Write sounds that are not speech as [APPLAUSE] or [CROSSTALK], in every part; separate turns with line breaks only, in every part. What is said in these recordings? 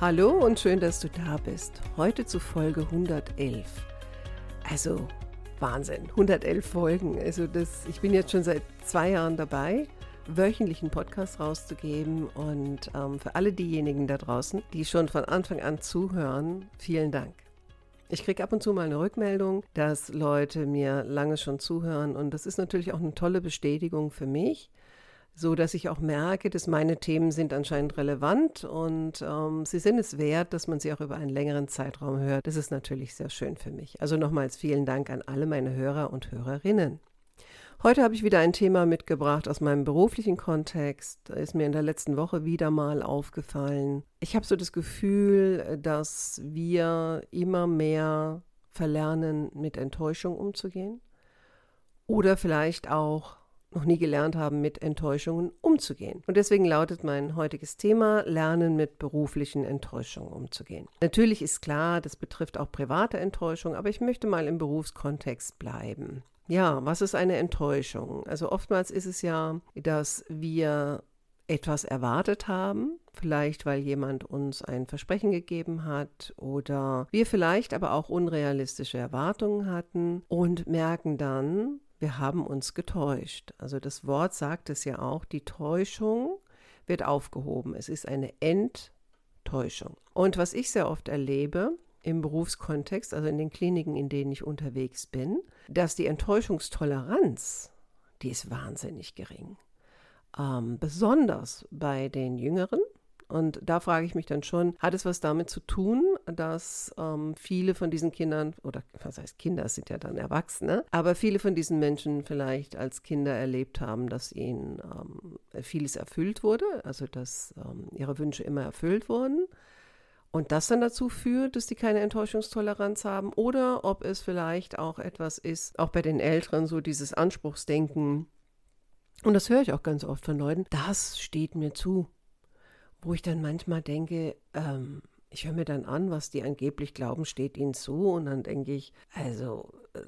Hallo und schön, dass du da bist. Heute zu Folge 111. Also Wahnsinn, 111 Folgen. Also das, ich bin jetzt schon seit zwei Jahren dabei, wöchentlichen Podcast rauszugeben. Und ähm, für alle diejenigen da draußen, die schon von Anfang an zuhören, vielen Dank. Ich kriege ab und zu mal eine Rückmeldung, dass Leute mir lange schon zuhören. Und das ist natürlich auch eine tolle Bestätigung für mich so dass ich auch merke, dass meine Themen sind anscheinend relevant und ähm, sie sind es wert, dass man sie auch über einen längeren Zeitraum hört. Das ist natürlich sehr schön für mich. Also nochmals vielen Dank an alle meine Hörer und Hörerinnen. Heute habe ich wieder ein Thema mitgebracht aus meinem beruflichen Kontext. Da ist mir in der letzten Woche wieder mal aufgefallen. Ich habe so das Gefühl, dass wir immer mehr verlernen, mit Enttäuschung umzugehen. Oder vielleicht auch noch nie gelernt haben, mit Enttäuschungen umzugehen. Und deswegen lautet mein heutiges Thema Lernen mit beruflichen Enttäuschungen umzugehen. Natürlich ist klar, das betrifft auch private Enttäuschung, aber ich möchte mal im Berufskontext bleiben. Ja, was ist eine Enttäuschung? Also oftmals ist es ja, dass wir etwas erwartet haben, vielleicht weil jemand uns ein Versprechen gegeben hat oder wir vielleicht aber auch unrealistische Erwartungen hatten und merken dann, wir haben uns getäuscht. Also das Wort sagt es ja auch, die Täuschung wird aufgehoben. Es ist eine Enttäuschung. Und was ich sehr oft erlebe im Berufskontext, also in den Kliniken, in denen ich unterwegs bin, dass die Enttäuschungstoleranz, die ist wahnsinnig gering. Ähm, besonders bei den Jüngeren, und da frage ich mich dann schon, hat es was damit zu tun, dass ähm, viele von diesen Kindern, oder was heißt Kinder, sind ja dann Erwachsene, aber viele von diesen Menschen vielleicht als Kinder erlebt haben, dass ihnen ähm, vieles erfüllt wurde, also dass ähm, ihre Wünsche immer erfüllt wurden. Und das dann dazu führt, dass die keine Enttäuschungstoleranz haben oder ob es vielleicht auch etwas ist, auch bei den Älteren, so dieses Anspruchsdenken. Und das höre ich auch ganz oft von Leuten. Das steht mir zu wo ich dann manchmal denke, ähm, ich höre mir dann an, was die angeblich glauben, steht ihnen zu. Und dann denke ich, also, äh,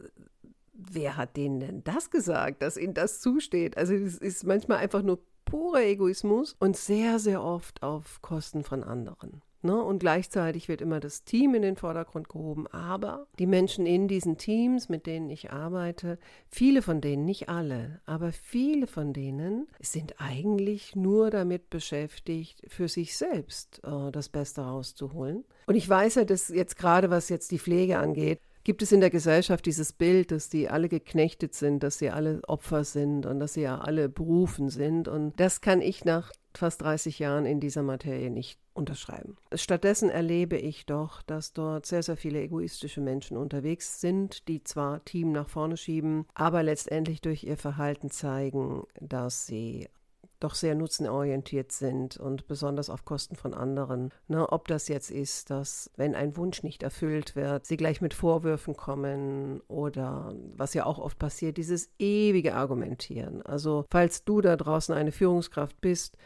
wer hat denen denn das gesagt, dass ihnen das zusteht? Also, es ist manchmal einfach nur purer Egoismus und sehr, sehr oft auf Kosten von anderen. Ne? Und gleichzeitig wird immer das Team in den Vordergrund gehoben. Aber die Menschen in diesen Teams, mit denen ich arbeite, viele von denen, nicht alle, aber viele von denen sind eigentlich nur damit beschäftigt, für sich selbst äh, das Beste rauszuholen. Und ich weiß ja, dass jetzt gerade was jetzt die Pflege angeht, gibt es in der Gesellschaft dieses Bild, dass die alle geknechtet sind, dass sie alle Opfer sind und dass sie ja alle berufen sind. Und das kann ich nach fast 30 Jahren in dieser Materie nicht unterschreiben. Stattdessen erlebe ich doch, dass dort sehr, sehr viele egoistische Menschen unterwegs sind, die zwar Team nach vorne schieben, aber letztendlich durch ihr Verhalten zeigen, dass sie doch sehr nutzenorientiert sind und besonders auf Kosten von anderen. Ne, ob das jetzt ist, dass wenn ein Wunsch nicht erfüllt wird, sie gleich mit Vorwürfen kommen oder was ja auch oft passiert, dieses ewige Argumentieren. Also falls du da draußen eine Führungskraft bist,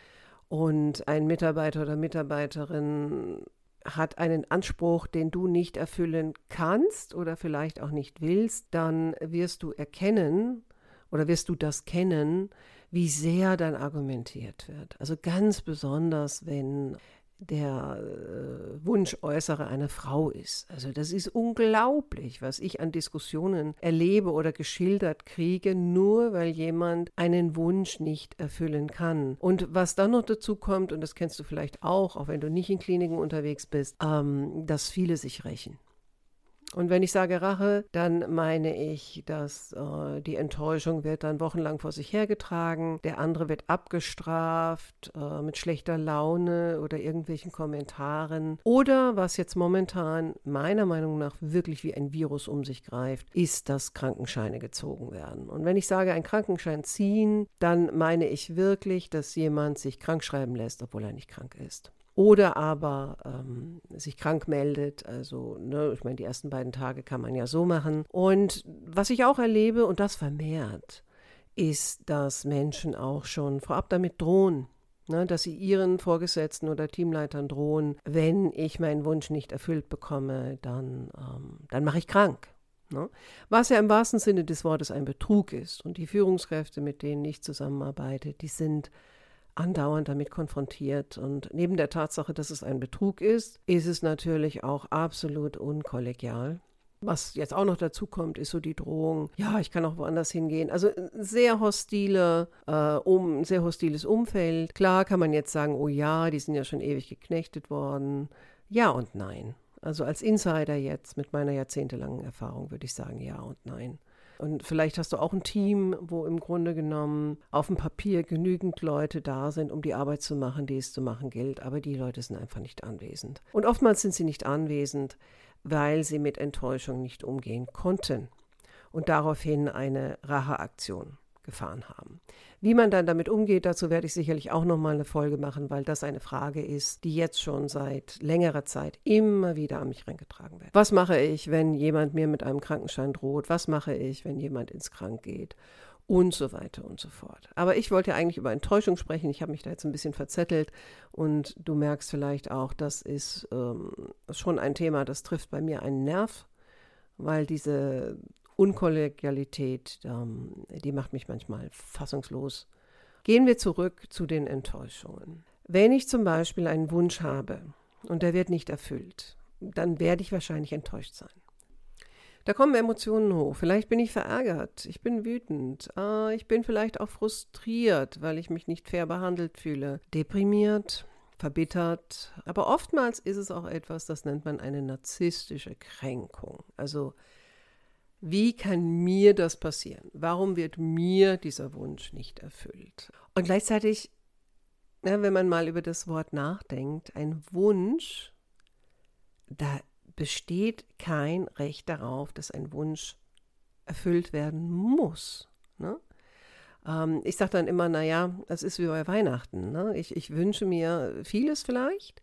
und ein Mitarbeiter oder Mitarbeiterin hat einen Anspruch, den du nicht erfüllen kannst oder vielleicht auch nicht willst, dann wirst du erkennen oder wirst du das kennen, wie sehr dann argumentiert wird. Also ganz besonders, wenn der äh, Wunsch äußere eine Frau ist. Also das ist unglaublich, was ich an Diskussionen erlebe oder geschildert kriege, nur weil jemand einen Wunsch nicht erfüllen kann. Und was dann noch dazu kommt, und das kennst du vielleicht auch, auch wenn du nicht in Kliniken unterwegs bist, ähm, dass viele sich rächen. Und wenn ich sage Rache, dann meine ich, dass äh, die Enttäuschung wird dann wochenlang vor sich hergetragen, der andere wird abgestraft äh, mit schlechter Laune oder irgendwelchen Kommentaren. Oder was jetzt momentan meiner Meinung nach wirklich wie ein Virus um sich greift, ist, dass Krankenscheine gezogen werden. Und wenn ich sage, ein Krankenschein ziehen, dann meine ich wirklich, dass jemand sich krank schreiben lässt, obwohl er nicht krank ist. Oder aber ähm, sich krank meldet. Also, ne, ich meine, die ersten beiden Tage kann man ja so machen. Und was ich auch erlebe, und das vermehrt, ist, dass Menschen auch schon vorab damit drohen, ne, dass sie ihren Vorgesetzten oder Teamleitern drohen, wenn ich meinen Wunsch nicht erfüllt bekomme, dann, ähm, dann mache ich krank. Ne? Was ja im wahrsten Sinne des Wortes ein Betrug ist. Und die Führungskräfte, mit denen ich zusammenarbeite, die sind andauernd damit konfrontiert. Und neben der Tatsache, dass es ein Betrug ist, ist es natürlich auch absolut unkollegial. Was jetzt auch noch dazu kommt, ist so die Drohung, ja, ich kann auch woanders hingehen. Also sehr hostile, äh, um, sehr hostiles Umfeld. Klar kann man jetzt sagen, oh ja, die sind ja schon ewig geknechtet worden. Ja und nein. Also als Insider jetzt mit meiner jahrzehntelangen Erfahrung würde ich sagen, ja und nein. Und vielleicht hast du auch ein Team, wo im Grunde genommen auf dem Papier genügend Leute da sind, um die Arbeit zu machen, die es zu machen gilt, aber die Leute sind einfach nicht anwesend. Und oftmals sind sie nicht anwesend, weil sie mit Enttäuschung nicht umgehen konnten. Und daraufhin eine Racheaktion gefahren haben. Wie man dann damit umgeht, dazu werde ich sicherlich auch noch mal eine Folge machen, weil das eine Frage ist, die jetzt schon seit längerer Zeit immer wieder an mich herangetragen wird. Was mache ich, wenn jemand mir mit einem Krankenschein droht? Was mache ich, wenn jemand ins Krank geht? Und so weiter und so fort. Aber ich wollte ja eigentlich über Enttäuschung sprechen. Ich habe mich da jetzt ein bisschen verzettelt und du merkst vielleicht auch, das ist ähm, schon ein Thema, das trifft bei mir einen Nerv, weil diese Unkollegialität, ähm, die macht mich manchmal fassungslos. Gehen wir zurück zu den Enttäuschungen. Wenn ich zum Beispiel einen Wunsch habe und der wird nicht erfüllt, dann werde ich wahrscheinlich enttäuscht sein. Da kommen Emotionen hoch. Vielleicht bin ich verärgert, ich bin wütend, äh, ich bin vielleicht auch frustriert, weil ich mich nicht fair behandelt fühle, deprimiert, verbittert. Aber oftmals ist es auch etwas, das nennt man eine narzisstische Kränkung. Also wie kann mir das passieren? Warum wird mir dieser Wunsch nicht erfüllt? Und gleichzeitig, ja, wenn man mal über das Wort nachdenkt, ein Wunsch, da besteht kein Recht darauf, dass ein Wunsch erfüllt werden muss. Ne? Ähm, ich sage dann immer, naja, das ist wie bei Weihnachten. Ne? Ich, ich wünsche mir vieles vielleicht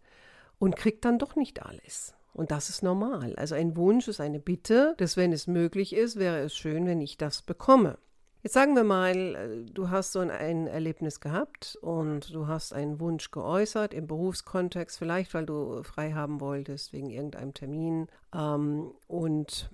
und kriege dann doch nicht alles. Und das ist normal. Also ein Wunsch ist eine Bitte, dass wenn es möglich ist, wäre es schön, wenn ich das bekomme. Jetzt sagen wir mal, äh, du hast so ein Erlebnis gehabt und du hast einen Wunsch geäußert im Berufskontext, vielleicht weil du frei haben wolltest wegen irgendeinem Termin. Ähm, und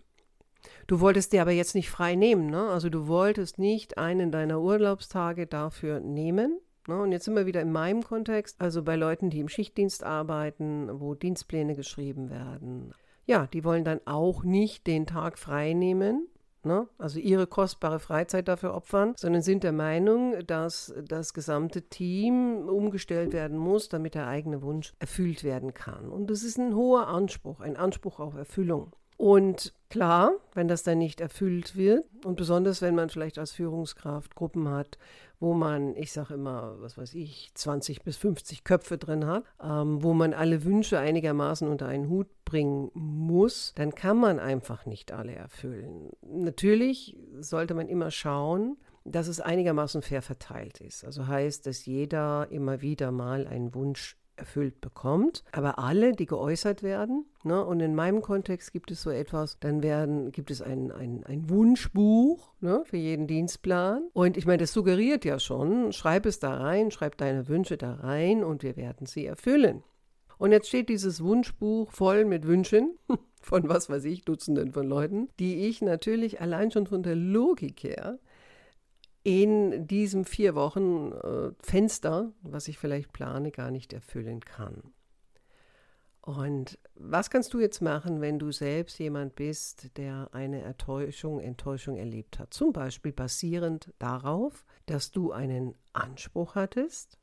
du wolltest dir aber jetzt nicht frei nehmen. Ne? Also du wolltest nicht einen deiner Urlaubstage dafür nehmen, Ne? Und jetzt sind wir wieder in meinem Kontext, also bei Leuten, die im Schichtdienst arbeiten, wo Dienstpläne geschrieben werden. Ja, die wollen dann auch nicht den Tag frei nehmen, ne? also ihre kostbare Freizeit dafür opfern, sondern sind der Meinung, dass das gesamte Team umgestellt werden muss, damit der eigene Wunsch erfüllt werden kann. Und das ist ein hoher Anspruch, ein Anspruch auf Erfüllung. Und klar, wenn das dann nicht erfüllt wird und besonders wenn man vielleicht als Führungskraft Gruppen hat, wo man, ich sage immer, was weiß ich, 20 bis 50 Köpfe drin hat, ähm, wo man alle Wünsche einigermaßen unter einen Hut bringen muss, dann kann man einfach nicht alle erfüllen. Natürlich sollte man immer schauen, dass es einigermaßen fair verteilt ist. Also heißt, dass jeder immer wieder mal einen Wunsch erfüllt bekommt. Aber alle, die geäußert werden, ne, und in meinem Kontext gibt es so etwas, dann werden, gibt es ein, ein, ein Wunschbuch ne, für jeden Dienstplan. Und ich meine, das suggeriert ja schon, schreib es da rein, schreib deine Wünsche da rein und wir werden sie erfüllen. Und jetzt steht dieses Wunschbuch voll mit Wünschen [LAUGHS] von was weiß ich, Dutzenden von Leuten, die ich natürlich allein schon von der Logik her in diesem vier Wochen äh, Fenster, was ich vielleicht plane, gar nicht erfüllen kann. Und was kannst du jetzt machen, wenn du selbst jemand bist, der eine Enttäuschung, Enttäuschung erlebt hat? Zum Beispiel basierend darauf, dass du einen Anspruch hattest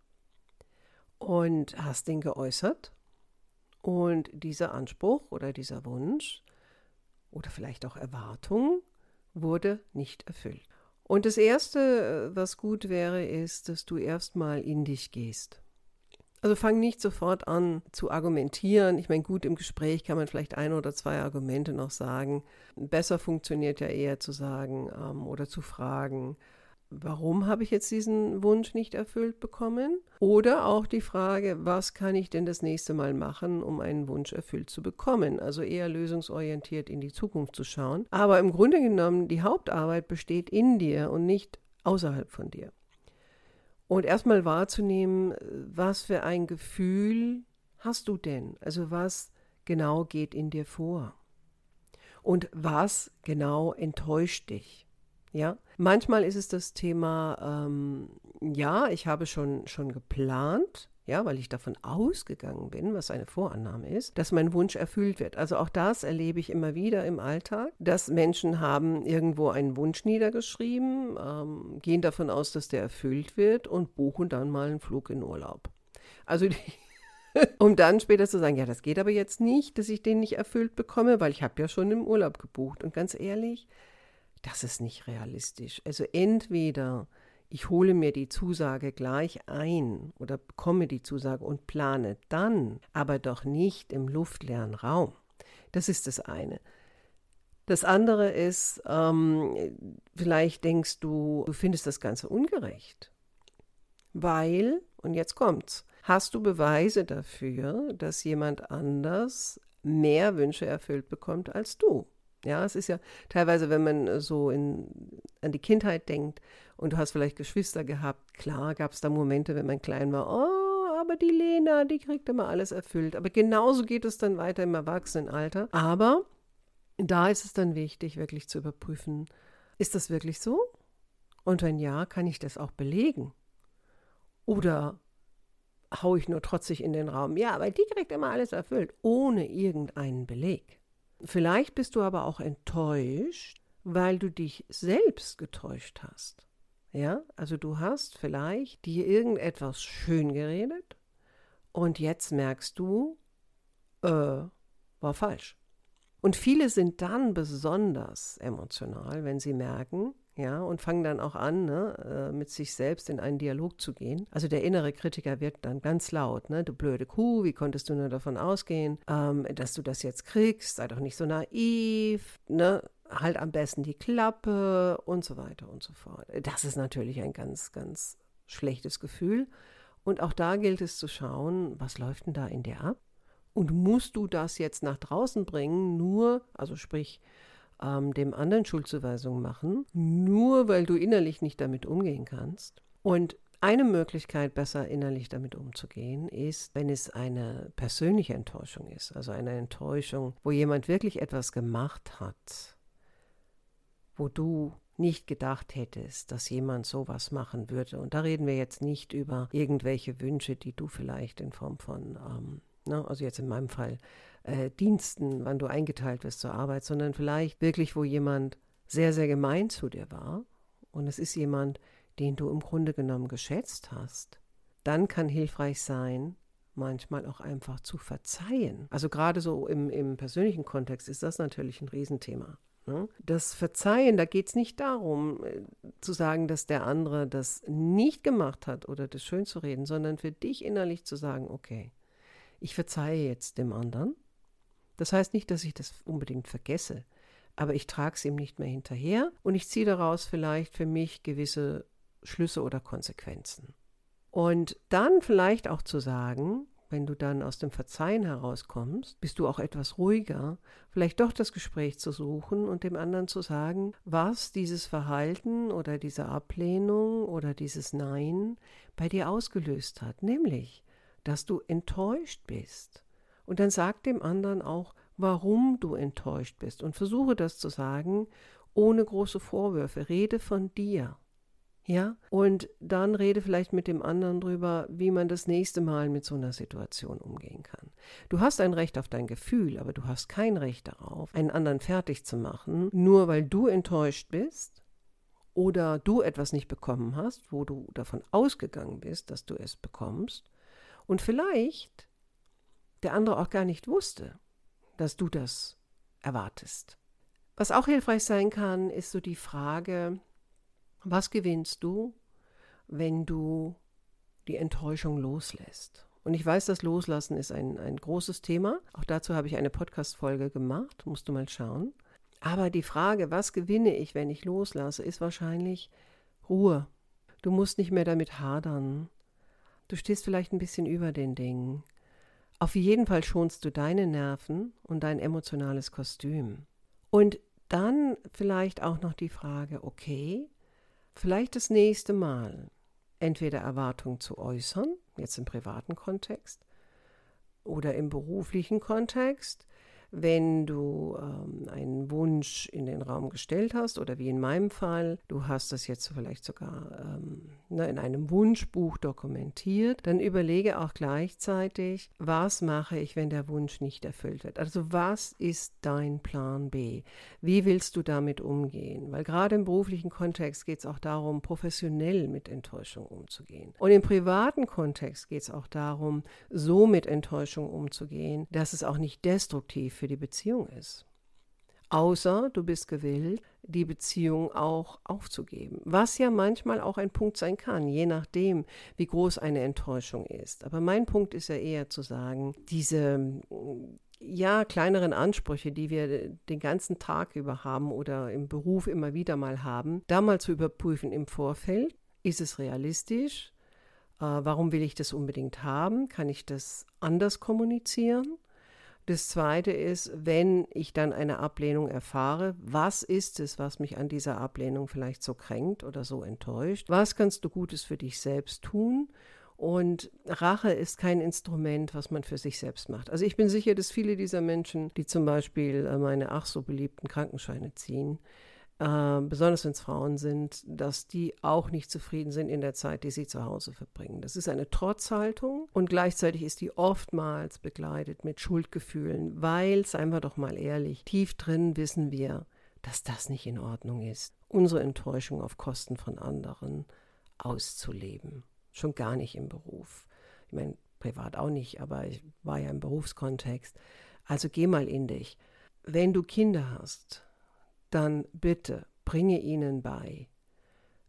und hast den geäußert und dieser Anspruch oder dieser Wunsch oder vielleicht auch Erwartung wurde nicht erfüllt. Und das Erste, äh, was gut wäre, ist, dass du erstmal in dich gehst. Also fang nicht sofort an zu argumentieren. Ich meine, gut, im Gespräch kann man vielleicht ein oder zwei Argumente noch sagen. Besser funktioniert ja eher zu sagen ähm, oder zu fragen, warum habe ich jetzt diesen Wunsch nicht erfüllt bekommen? Oder auch die Frage, was kann ich denn das nächste Mal machen, um einen Wunsch erfüllt zu bekommen? Also eher lösungsorientiert in die Zukunft zu schauen. Aber im Grunde genommen, die Hauptarbeit besteht in dir und nicht außerhalb von dir. Und erstmal wahrzunehmen, was für ein Gefühl hast du denn? Also was genau geht in dir vor? Und was genau enttäuscht dich? Ja, manchmal ist es das Thema, ähm, ja, ich habe schon, schon geplant, ja, weil ich davon ausgegangen bin, was eine Vorannahme ist, dass mein Wunsch erfüllt wird. Also auch das erlebe ich immer wieder im Alltag, dass Menschen haben irgendwo einen Wunsch niedergeschrieben, ähm, gehen davon aus, dass der erfüllt wird und buchen dann mal einen Flug in Urlaub. Also die, [LAUGHS] um dann später zu sagen, ja, das geht aber jetzt nicht, dass ich den nicht erfüllt bekomme, weil ich habe ja schon im Urlaub gebucht. Und ganz ehrlich, das ist nicht realistisch. Also entweder ich hole mir die Zusage gleich ein oder bekomme die Zusage und plane dann, aber doch nicht im luftleeren Raum. Das ist das eine. Das andere ist, ähm, vielleicht denkst du, du findest das Ganze ungerecht, weil, und jetzt kommt's, hast du Beweise dafür, dass jemand anders mehr Wünsche erfüllt bekommt als du. Ja, es ist ja teilweise, wenn man so in, an die Kindheit denkt und du hast vielleicht Geschwister gehabt, klar gab es da Momente, wenn man klein war, oh, aber die Lena, die kriegt immer alles erfüllt. Aber genauso geht es dann weiter im Erwachsenenalter. Aber da ist es dann wichtig, wirklich zu überprüfen, ist das wirklich so? Und wenn ja, kann ich das auch belegen? Oder haue ich nur trotzig in den Raum, ja, aber die kriegt immer alles erfüllt, ohne irgendeinen Beleg. Vielleicht bist du aber auch enttäuscht, weil du dich selbst getäuscht hast. Ja, also du hast vielleicht dir irgendetwas schön geredet und jetzt merkst du, äh, war falsch. Und viele sind dann besonders emotional, wenn sie merken, ja, und fangen dann auch an, ne, äh, mit sich selbst in einen Dialog zu gehen. Also der innere Kritiker wird dann ganz laut, ne, du blöde Kuh, wie konntest du nur davon ausgehen, ähm, dass du das jetzt kriegst, sei doch nicht so naiv, ne, halt am besten die Klappe und so weiter und so fort. Das ist natürlich ein ganz, ganz schlechtes Gefühl. Und auch da gilt es zu schauen, was läuft denn da in dir ab? Und musst du das jetzt nach draußen bringen, nur, also sprich, ähm, dem anderen Schuldzuweisung machen, nur weil du innerlich nicht damit umgehen kannst. Und eine Möglichkeit, besser innerlich damit umzugehen, ist, wenn es eine persönliche Enttäuschung ist, also eine Enttäuschung, wo jemand wirklich etwas gemacht hat, wo du nicht gedacht hättest, dass jemand sowas machen würde. Und da reden wir jetzt nicht über irgendwelche Wünsche, die du vielleicht in Form von, ähm, ne, also jetzt in meinem Fall, äh, Diensten, wann du eingeteilt wirst zur Arbeit, sondern vielleicht wirklich, wo jemand sehr, sehr gemein zu dir war und es ist jemand, den du im Grunde genommen geschätzt hast, dann kann hilfreich sein, manchmal auch einfach zu verzeihen. Also gerade so im, im persönlichen Kontext ist das natürlich ein Riesenthema. Ne? Das Verzeihen, da geht es nicht darum äh, zu sagen, dass der andere das nicht gemacht hat oder das schön zu reden, sondern für dich innerlich zu sagen, okay, ich verzeihe jetzt dem anderen das heißt nicht, dass ich das unbedingt vergesse, aber ich trage es ihm nicht mehr hinterher und ich ziehe daraus vielleicht für mich gewisse Schlüsse oder Konsequenzen. Und dann vielleicht auch zu sagen, wenn du dann aus dem Verzeihen herauskommst, bist du auch etwas ruhiger, vielleicht doch das Gespräch zu suchen und dem anderen zu sagen, was dieses Verhalten oder diese Ablehnung oder dieses Nein bei dir ausgelöst hat, nämlich, dass du enttäuscht bist, und dann sag dem anderen auch, warum du enttäuscht bist und versuche das zu sagen, ohne große Vorwürfe. Rede von dir. Ja, und dann rede vielleicht mit dem anderen drüber, wie man das nächste Mal mit so einer Situation umgehen kann. Du hast ein Recht auf dein Gefühl, aber du hast kein Recht darauf, einen anderen fertig zu machen, nur weil du enttäuscht bist oder du etwas nicht bekommen hast, wo du davon ausgegangen bist, dass du es bekommst. Und vielleicht der andere auch gar nicht wusste, dass du das erwartest. Was auch hilfreich sein kann, ist so die Frage, was gewinnst du, wenn du die Enttäuschung loslässt? Und ich weiß, das Loslassen ist ein, ein großes Thema. Auch dazu habe ich eine Podcast-Folge gemacht, musst du mal schauen. Aber die Frage, was gewinne ich, wenn ich loslasse, ist wahrscheinlich Ruhe. Du musst nicht mehr damit hadern. Du stehst vielleicht ein bisschen über den Dingen. Auf jeden Fall schonst du deine Nerven und dein emotionales Kostüm. Und dann vielleicht auch noch die Frage, okay, vielleicht das nächste Mal entweder Erwartungen zu äußern, jetzt im privaten Kontext oder im beruflichen Kontext, wenn du ähm, einen Wunsch in den Raum gestellt hast oder wie in meinem Fall, du hast das jetzt vielleicht sogar ähm, ne, in einem Wunschbuch dokumentiert, dann überlege auch gleichzeitig, was mache ich, wenn der Wunsch nicht erfüllt wird. Also was ist dein Plan B? Wie willst du damit umgehen? Weil gerade im beruflichen Kontext geht es auch darum, professionell mit Enttäuschung umzugehen. Und im privaten Kontext geht es auch darum, so mit Enttäuschung umzugehen, dass es auch nicht destruktiv für die Beziehung ist. Außer du bist gewillt, die Beziehung auch aufzugeben. Was ja manchmal auch ein Punkt sein kann, je nachdem, wie groß eine Enttäuschung ist. Aber mein Punkt ist ja eher zu sagen, diese ja, kleineren Ansprüche, die wir den ganzen Tag über haben oder im Beruf immer wieder mal haben, da mal zu überprüfen im Vorfeld. Ist es realistisch? Äh, warum will ich das unbedingt haben? Kann ich das anders kommunizieren? Das Zweite ist, wenn ich dann eine Ablehnung erfahre, was ist es, was mich an dieser Ablehnung vielleicht so kränkt oder so enttäuscht? Was kannst du Gutes für dich selbst tun? Und Rache ist kein Instrument, was man für sich selbst macht. Also ich bin sicher, dass viele dieser Menschen, die zum Beispiel äh, meine ach so beliebten Krankenscheine ziehen, äh, besonders wenn es Frauen sind, dass die auch nicht zufrieden sind in der Zeit, die sie zu Hause verbringen. Das ist eine Trotzhaltung und gleichzeitig ist die oftmals begleitet mit Schuldgefühlen, weil, seien wir doch mal ehrlich, tief drin wissen wir, dass das nicht in Ordnung ist, unsere Enttäuschung auf Kosten von anderen auszuleben. Schon gar nicht im Beruf. Ich meine, privat auch nicht, aber ich war ja im Berufskontext. Also geh mal in dich. Wenn du Kinder hast, dann bitte bringe ihnen bei,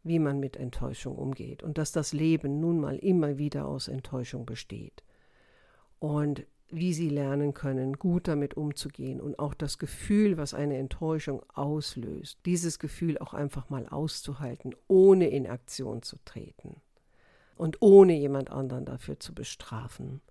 wie man mit Enttäuschung umgeht und dass das Leben nun mal immer wieder aus Enttäuschung besteht. Und wie sie lernen können, gut damit umzugehen und auch das Gefühl, was eine Enttäuschung auslöst, dieses Gefühl auch einfach mal auszuhalten, ohne in Aktion zu treten und ohne jemand anderen dafür zu bestrafen,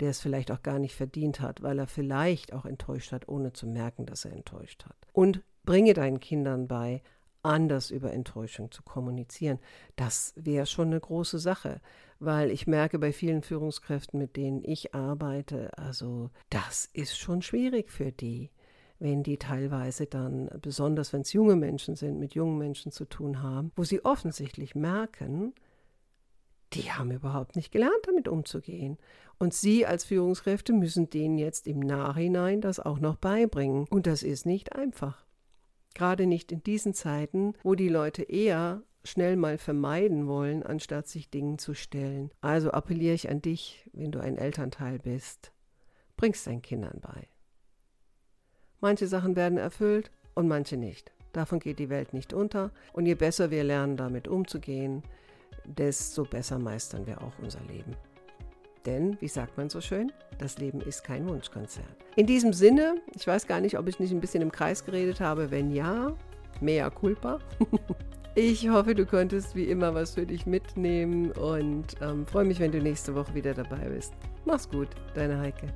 der es vielleicht auch gar nicht verdient hat, weil er vielleicht auch enttäuscht hat, ohne zu merken, dass er enttäuscht hat. Und Bringe deinen Kindern bei, anders über Enttäuschung zu kommunizieren. Das wäre schon eine große Sache, weil ich merke bei vielen Führungskräften, mit denen ich arbeite, also das ist schon schwierig für die, wenn die teilweise dann, besonders wenn es junge Menschen sind, mit jungen Menschen zu tun haben, wo sie offensichtlich merken, die haben überhaupt nicht gelernt, damit umzugehen. Und Sie als Führungskräfte müssen denen jetzt im Nachhinein das auch noch beibringen. Und das ist nicht einfach. Gerade nicht in diesen Zeiten, wo die Leute eher schnell mal vermeiden wollen, anstatt sich Dingen zu stellen. Also appelliere ich an dich, wenn du ein Elternteil bist, bring's deinen Kindern bei. Manche Sachen werden erfüllt und manche nicht. Davon geht die Welt nicht unter. Und je besser wir lernen, damit umzugehen, desto besser meistern wir auch unser Leben. Denn, wie sagt man so schön, das Leben ist kein Wunschkonzert. In diesem Sinne, ich weiß gar nicht, ob ich nicht ein bisschen im Kreis geredet habe. Wenn ja, mea culpa. [LAUGHS] ich hoffe, du konntest wie immer was für dich mitnehmen und ähm, freue mich, wenn du nächste Woche wieder dabei bist. Mach's gut, deine Heike.